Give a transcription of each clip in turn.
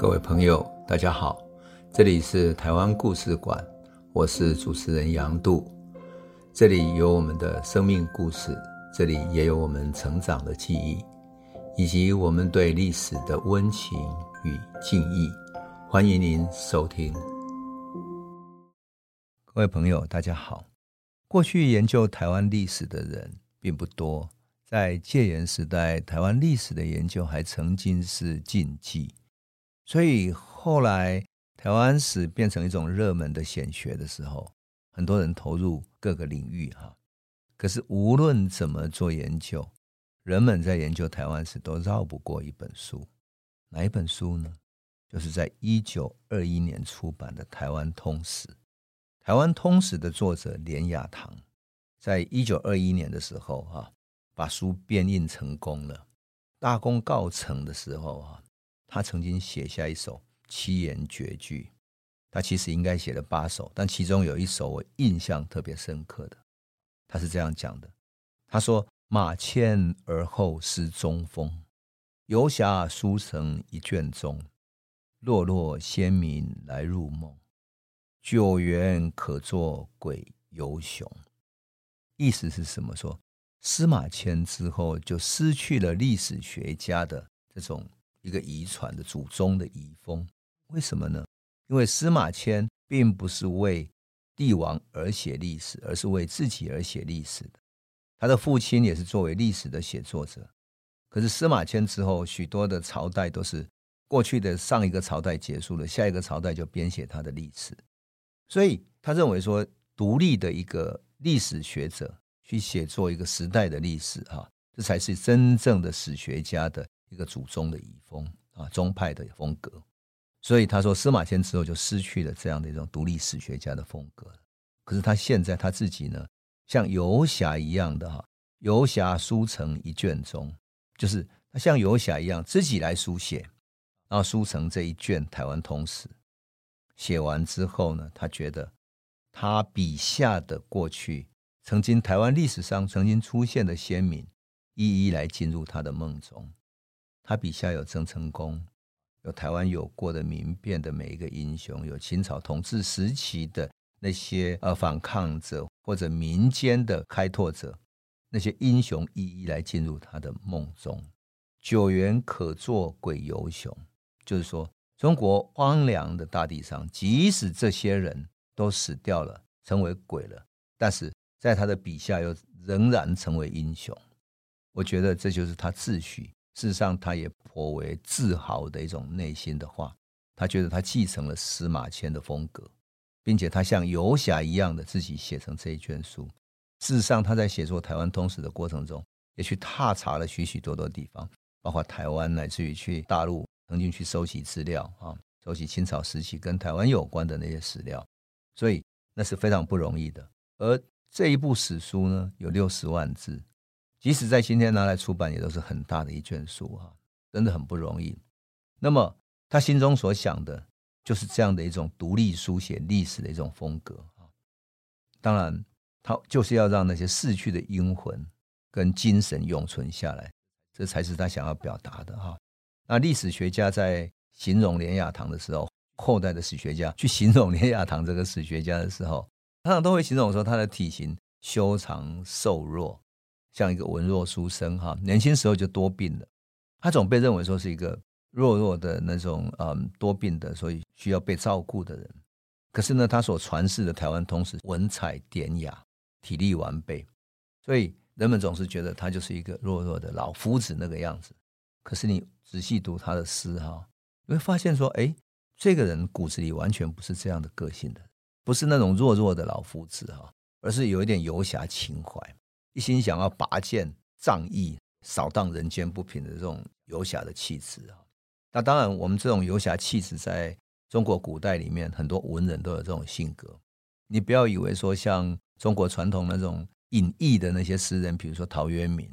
各位朋友，大家好，这里是台湾故事馆，我是主持人杨度，这里有我们的生命故事，这里也有我们成长的记忆，以及我们对历史的温情与敬意。欢迎您收听。各位朋友，大家好。过去研究台湾历史的人并不多，在戒严时代，台湾历史的研究还曾经是禁忌。所以后来台湾史变成一种热门的显学的时候，很多人投入各个领域哈。可是无论怎么做研究，人们在研究台湾史都绕不过一本书，哪一本书呢？就是在一九二一年出版的《台湾通史》。《台湾通史》的作者连雅堂，在一九二一年的时候哈，把书编印成功了，大功告成的时候哈。他曾经写下一首七言绝句，他其实应该写了八首，但其中有一首我印象特别深刻的，他是这样讲的：他说“马迁而后失中风，游侠书成一卷中，落落先民来入梦，久远可作鬼游雄。”意思是什么？说司马迁之后就失去了历史学家的这种。一个遗传的祖宗的遗风，为什么呢？因为司马迁并不是为帝王而写历史，而是为自己而写历史的。他的父亲也是作为历史的写作者。可是司马迁之后，许多的朝代都是过去的上一个朝代结束了，下一个朝代就编写他的历史。所以他认为说，独立的一个历史学者去写作一个时代的历史，哈，这才是真正的史学家的。一个祖宗的遗风啊，宗派的风格，所以他说司马迁之后就失去了这样的一种独立史学家的风格。可是他现在他自己呢，像游侠一样的哈，游侠书成一卷宗，就是他像游侠一样自己来书写，然后书成这一卷台湾通史。写完之后呢，他觉得他笔下的过去曾经台湾历史上曾经出现的先民，一一来进入他的梦中。他笔下有郑成功，有台湾有过的民变的每一个英雄，有清朝统治时期的那些呃反抗者或者民间的开拓者，那些英雄一一来进入他的梦中。久远可作鬼游雄，就是说中国荒凉的大地上，即使这些人都死掉了，成为鬼了，但是在他的笔下又仍然成为英雄。我觉得这就是他自诩。事实上，他也颇为自豪的一种内心的话，他觉得他继承了司马迁的风格，并且他像游侠一样的自己写成这一卷书。事实上，他在写作《台湾通史》的过程中，也去踏查了许许多多地方，包括台湾，乃至于去大陆，曾经去收集资料啊，收集清朝时期跟台湾有关的那些史料，所以那是非常不容易的。而这一部史书呢，有六十万字。即使在今天拿来出版，也都是很大的一卷书哈，真的很不容易。那么他心中所想的，就是这样的一种独立书写历史的一种风格啊。当然，他就是要让那些逝去的英魂跟精神永存下来，这才是他想要表达的哈。那历史学家在形容连雅堂的时候，后代的史学家去形容连雅堂这个史学家的时候，常常都会形容说他的体型修长瘦弱。像一个文弱书生哈，年轻时候就多病了，他总被认为说是一个弱弱的那种嗯多病的，所以需要被照顾的人。可是呢，他所传世的台湾通史文采典雅，体力完备，所以人们总是觉得他就是一个弱弱的老夫子那个样子。可是你仔细读他的诗哈，你会发现说，哎，这个人骨子里完全不是这样的个性的，不是那种弱弱的老夫子哈，而是有一点游侠情怀。一心想要拔剑仗义、扫荡人间不平的这种游侠的气质啊！那当然，我们这种游侠气质在中国古代里面，很多文人都有这种性格。你不要以为说像中国传统那种隐逸的那些诗人，比如说陶渊明。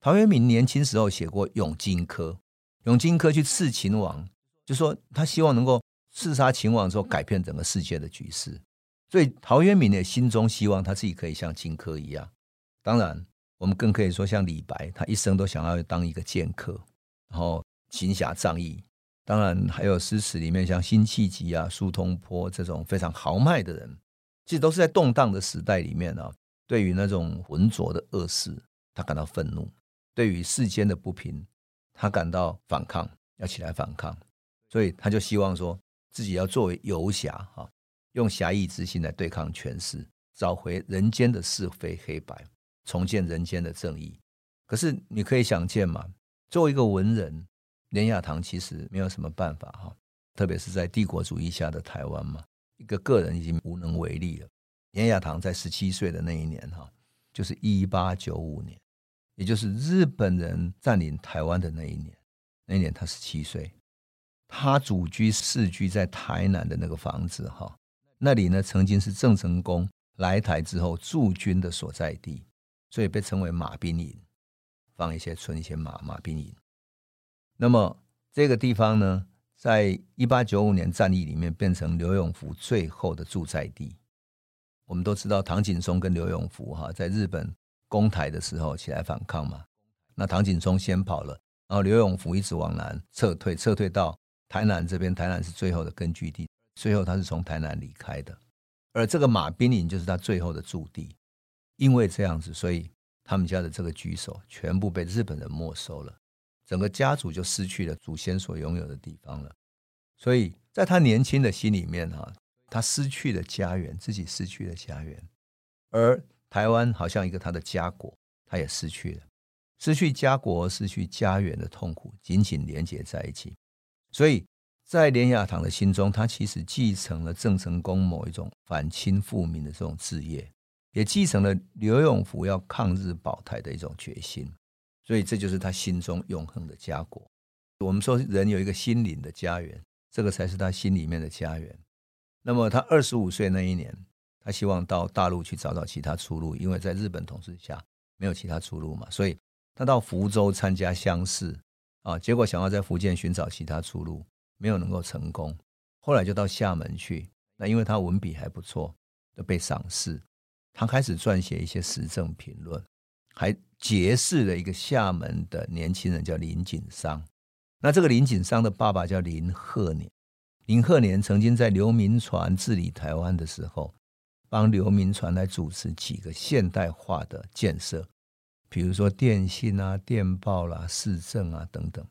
陶渊明年轻时候写过《咏荆轲》，《咏荆轲》去刺秦王，就说他希望能够刺杀秦王之后改变整个世界的局势。所以陶渊明的心中希望他自己可以像荆轲一样。当然，我们更可以说像李白，他一生都想要当一个剑客，然后行侠仗义。当然还有诗词里面像辛弃疾啊、苏东坡这种非常豪迈的人，其实都是在动荡的时代里面啊，对于那种浑浊的恶事，他感到愤怒；对于世间的不平，他感到反抗，要起来反抗。所以他就希望说自己要作为游侠哈，用侠义之心来对抗权势，找回人间的是非黑白，重建人间的正义。可是你可以想见嘛，作为一个文人，连雅堂其实没有什么办法哈，特别是在帝国主义下的台湾嘛，一个个人已经无能为力了。连雅堂在十七岁的那一年哈，就是一八九五年，也就是日本人占领台湾的那一年，那一年他十七岁，他祖居世居在台南的那个房子哈，那里呢曾经是郑成功来台之后驻军的所在地，所以被称为马兵营。放一些存一些马马兵营，那么这个地方呢，在一八九五年战役里面变成刘永福最后的驻在地。我们都知道唐景崧跟刘永福哈，在日本攻台的时候起来反抗嘛，那唐景崧先跑了，然后刘永福一直往南撤退，撤退到台南这边，台南是最后的根据地，最后他是从台南离开的，而这个马兵营就是他最后的驻地，因为这样子，所以。他们家的这个居所全部被日本人没收了，整个家族就失去了祖先所拥有的地方了。所以在他年轻的心里面，哈，他失去了家园，自己失去了家园，而台湾好像一个他的家国，他也失去了，失去家国、失去家园的痛苦紧紧连接在一起。所以在连雅堂的心中，他其实继承了郑成功某一种反清复明的这种志业。也继承了刘永福要抗日保台的一种决心，所以这就是他心中永恒的家国。我们说人有一个心灵的家园，这个才是他心里面的家园。那么他二十五岁那一年，他希望到大陆去找找其他出路，因为在日本统治下没有其他出路嘛，所以他到福州参加乡试啊，结果想要在福建寻找其他出路，没有能够成功。后来就到厦门去，那因为他文笔还不错，就被赏识。他开始撰写一些时政评论，还结识了一个厦门的年轻人，叫林景商。那这个林景商的爸爸叫林鹤年，林鹤年曾经在刘铭传治理台湾的时候，帮刘铭传来主持几个现代化的建设，比如说电信啊、电报啦、市政啊等等。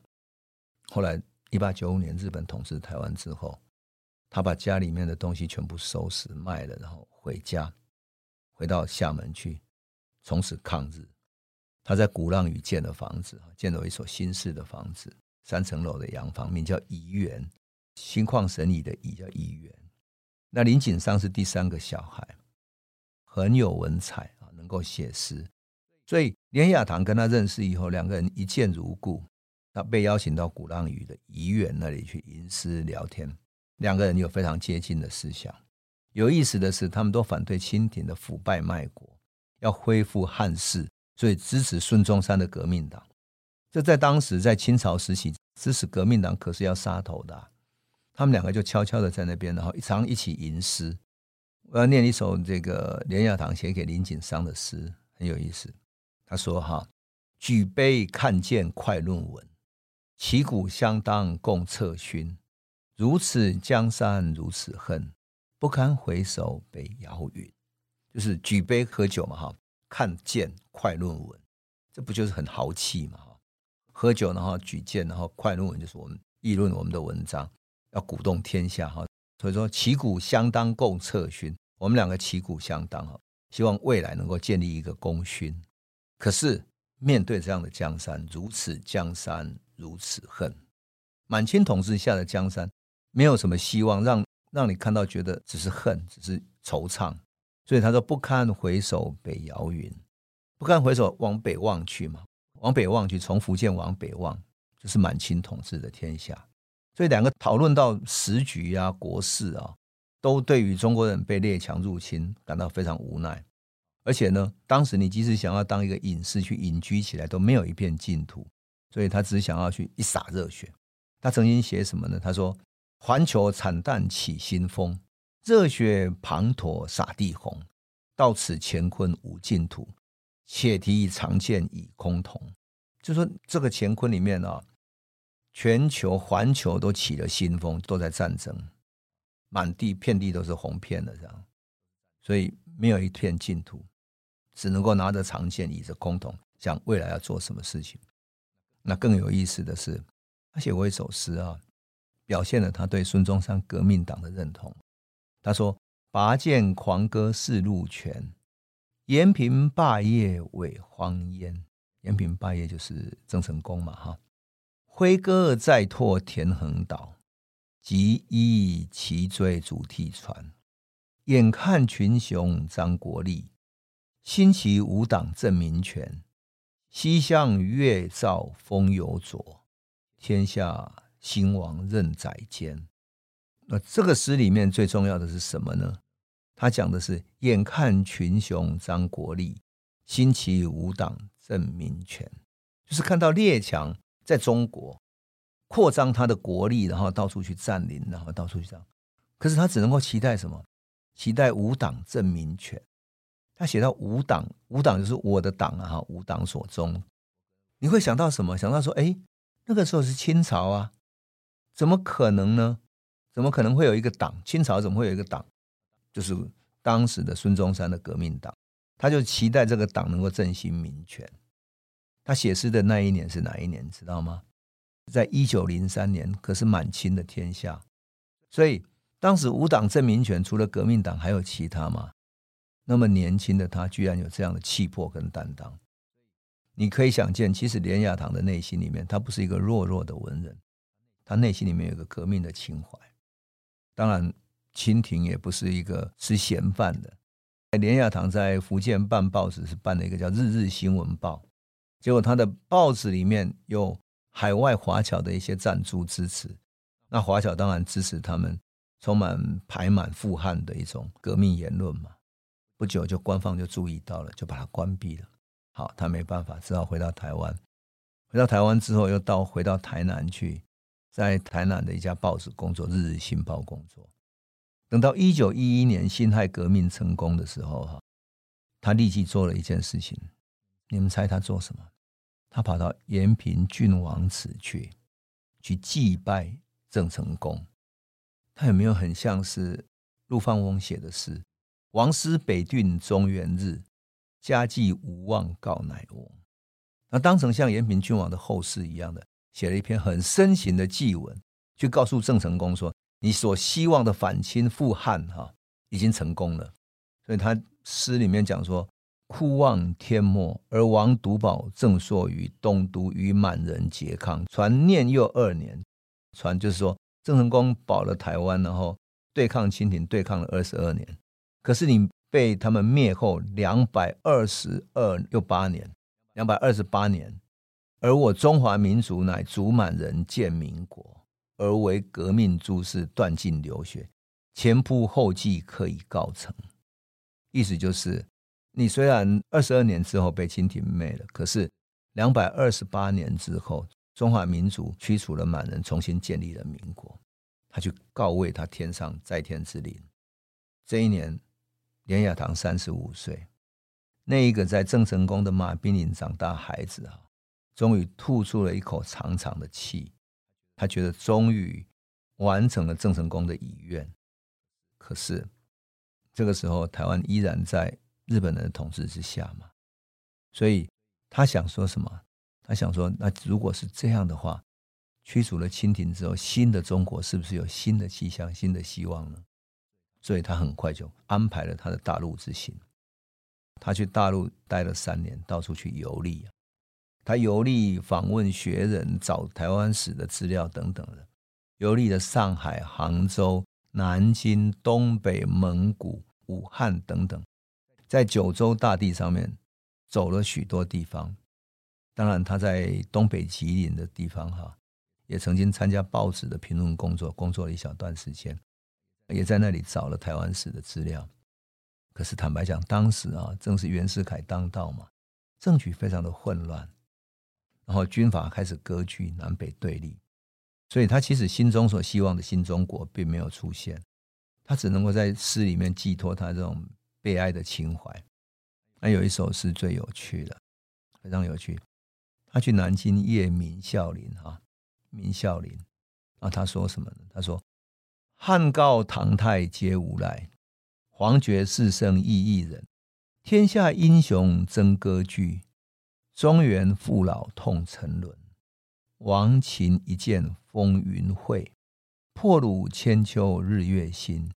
后来一八九五年日本统治台湾之后，他把家里面的东西全部收拾卖了，然后回家。回到厦门去，从此抗日。他在鼓浪屿建了房子，建了一所新式的房子，三层楼的洋房，名叫怡园，心旷神怡的怡叫怡园。那林景商是第三个小孩，很有文采啊，能够写诗。所以连雅堂跟他认识以后，两个人一见如故。他被邀请到鼓浪屿的怡园那里去吟诗聊天，两个人有非常接近的思想。有意思的是，他们都反对清廷的腐败卖国，要恢复汉室，所以支持孙中山的革命党。这在当时，在清朝时期，支持革命党可是要杀头的。他们两个就悄悄的在那边，然后常一起吟诗。我要念一首这个连雅堂写给林景商的诗，很有意思。他说：“哈，举杯看剑快论文，旗鼓相当共策勋。如此江山如此恨。”不堪回首北遥云，就是举杯喝酒嘛，哈，看剑快论文，这不就是很豪气嘛，哈，喝酒然后举剑，然后快论文，就是我们议论我们的文章，要鼓动天下，哈，所以说旗鼓相当共策勋，我们两个旗鼓相当，哈，希望未来能够建立一个功勋。可是面对这样的江山，如此江山如此恨，满清统治下的江山，没有什么希望让。让你看到觉得只是恨，只是惆怅，所以他说不堪回首北遥云，不堪回首往北望去嘛，往北望去，从福建往北望，就是满清统治的天下。所以两个讨论到时局啊、国事啊，都对于中国人被列强入侵感到非常无奈。而且呢，当时你即使想要当一个隐士去隐居起来，都没有一片净土，所以他只想要去一洒热血。他曾经写什么呢？他说。环球惨淡起新风，热血滂沱洒地红。到此乾坤无净土，且提长剑以空同。就说这个乾坤里面啊，全球环球都起了新风，都在战争，满地遍地都是红片的这样，所以没有一片净土，只能够拿着长剑，倚着空桶，想未来要做什么事情。那更有意思的是，他写过一首诗啊，表现了他对孙中山革命党的认同。他说：“拔剑狂歌四路全，延平霸业为荒烟。延平霸业就是郑成功嘛，哈。挥戈再拓田横岛，急依齐追逐涕船。眼看群雄张国立，新起五党正民权。”西向月照风犹左，天下兴亡任宰监。那这个诗里面最重要的是什么呢？他讲的是眼看群雄张国立，新起五党振民权，就是看到列强在中国扩张他的国力，然后到处去占领，然后到处去这样。可是他只能够期待什么？期待五党振民权。他写到五党，五党就是我的党啊！哈，五党所宗，你会想到什么？想到说，哎，那个时候是清朝啊，怎么可能呢？怎么可能会有一个党？清朝怎么会有一个党？就是当时的孙中山的革命党，他就期待这个党能够振兴民权。他写诗的那一年是哪一年？知道吗？在一九零三年，可是满清的天下，所以当时无党政民权，除了革命党，还有其他吗？那么年轻的他，居然有这样的气魄跟担当，你可以想见，其实连雅堂的内心里面，他不是一个弱弱的文人，他内心里面有个革命的情怀。当然，清廷也不是一个吃闲饭的。连雅堂在福建办报纸是办了一个叫《日日新闻报》，结果他的报纸里面有海外华侨的一些赞助支持，那华侨当然支持他们充满排满富汉的一种革命言论嘛。不久，就官方就注意到了，就把它关闭了。好，他没办法，只好回到台湾。回到台湾之后，又到回到台南去，在台南的一家报纸工作，《日日新报》工作。等到一九一一年辛亥革命成功的时候，哈，他立即做了一件事情。你们猜他做什么？他跑到延平郡王祠去，去祭拜郑成功。他有没有很像是陆放翁写的诗？王师北郡中元日，家祭无忘告乃翁。那当成像延平郡王的后事一样的，写了一篇很深情的祭文，去告诉郑成功说：“你所希望的反清复汉，哈，已经成功了。”所以他诗里面讲说：“哭望天末，而王独保正朔于东都与满人结抗，传念又二年。传就是说郑成功保了台湾，然后对抗清廷，对抗了二十二年。”可是你被他们灭后两百二十二又八年，两百二十八年，而我中华民族乃主满人建民国，而为革命诸事断尽流血，前仆后继可以告成。意思就是，你虽然二十二年之后被清廷灭了，可是两百二十八年之后，中华民族驱除了满人，重新建立了民国。他去告慰他天上在天之灵，这一年。连雅堂三十五岁，那一个在郑成功的马兵营长大孩子啊，终于吐出了一口长长的气。他觉得终于完成了郑成功的遗愿。可是这个时候，台湾依然在日本人的统治之下嘛，所以他想说什么？他想说，那如果是这样的话，驱除了清廷之后，新的中国是不是有新的气象、新的希望呢？所以他很快就安排了他的大陆之行。他去大陆待了三年，到处去游历。他游历访问学人，找台湾史的资料等等的，游历了上海、杭州、南京、东北、蒙古、武汉等等，在九州大地上面走了许多地方。当然，他在东北吉林的地方哈，也曾经参加报纸的评论工作，工作了一小段时间。也在那里找了台湾史的资料，可是坦白讲，当时啊，正是袁世凯当道嘛，政局非常的混乱，然后军阀开始割据，南北对立，所以他其实心中所希望的新中国并没有出现，他只能够在诗里面寄托他这种悲哀的情怀。那有一首诗最有趣的，非常有趣，他去南京谒明孝陵哈，明孝陵啊，他说什么呢？他说：“汉高唐太皆无赖，皇爵四圣亦一人。天下英雄争割据，中原父老痛沉沦。亡秦一剑风云会，破虏千秋日月新。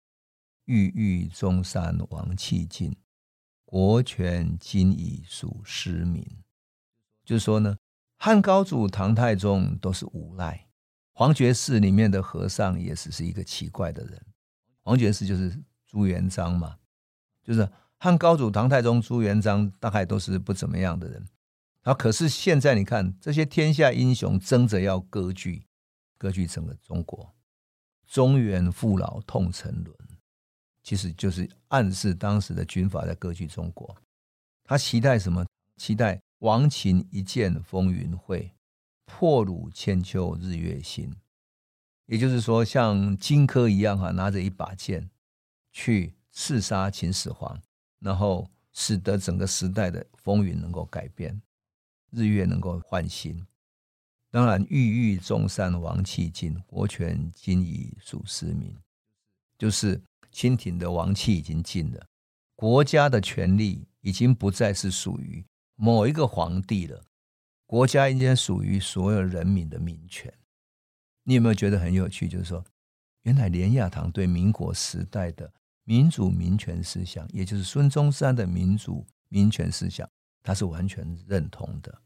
郁郁中山王气尽，国权今已属失民。”就是说呢。汉高祖、唐太宗都是无赖，黄觉士里面的和尚也只是一个奇怪的人。黄觉士就是朱元璋嘛，就是汉高祖、唐太宗、朱元璋大概都是不怎么样的人。啊，可是现在你看这些天下英雄争着要割据，割据整个中国，中原父老痛沉沦，其实就是暗示当时的军阀在割据中国。他期待什么？期待。亡秦一剑风云会，破虏千秋日月新。也就是说，像荆轲一样哈，拿着一把剑去刺杀秦始皇，然后使得整个时代的风云能够改变，日月能够换新。当然，郁郁中山王气尽，国权今已属失民。就是清廷的王气已经尽了，国家的权力已经不再是属于。某一个皇帝了，国家应该属于所有人民的民权。你有没有觉得很有趣？就是说，原来连雅堂对民国时代的民主民权思想，也就是孙中山的民主民权思想，他是完全认同的。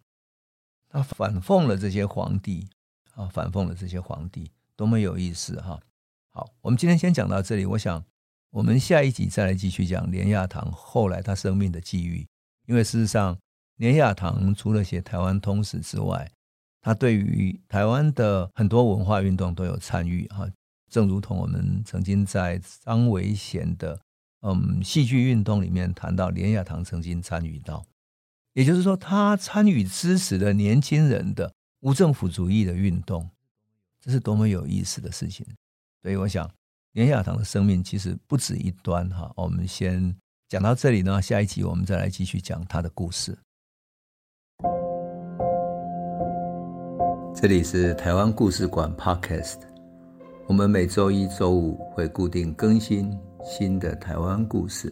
他反讽了这些皇帝啊，反讽了这些皇帝，多么有意思哈！好，我们今天先讲到这里。我想，我们下一集再来继续讲连雅堂后来他生命的际遇，因为事实上。连雅堂除了写台湾通史之外，他对于台湾的很多文化运动都有参与哈。正如同我们曾经在张维贤的嗯戏剧运动里面谈到，连雅堂曾经参与到，也就是说，他参与支持了年轻人的无政府主义的运动，这是多么有意思的事情。所以，我想连亚堂的生命其实不止一端哈。我们先讲到这里呢，下一集我们再来继续讲他的故事。这里是台湾故事馆 Podcast，我们每周一、周五会固定更新新的台湾故事，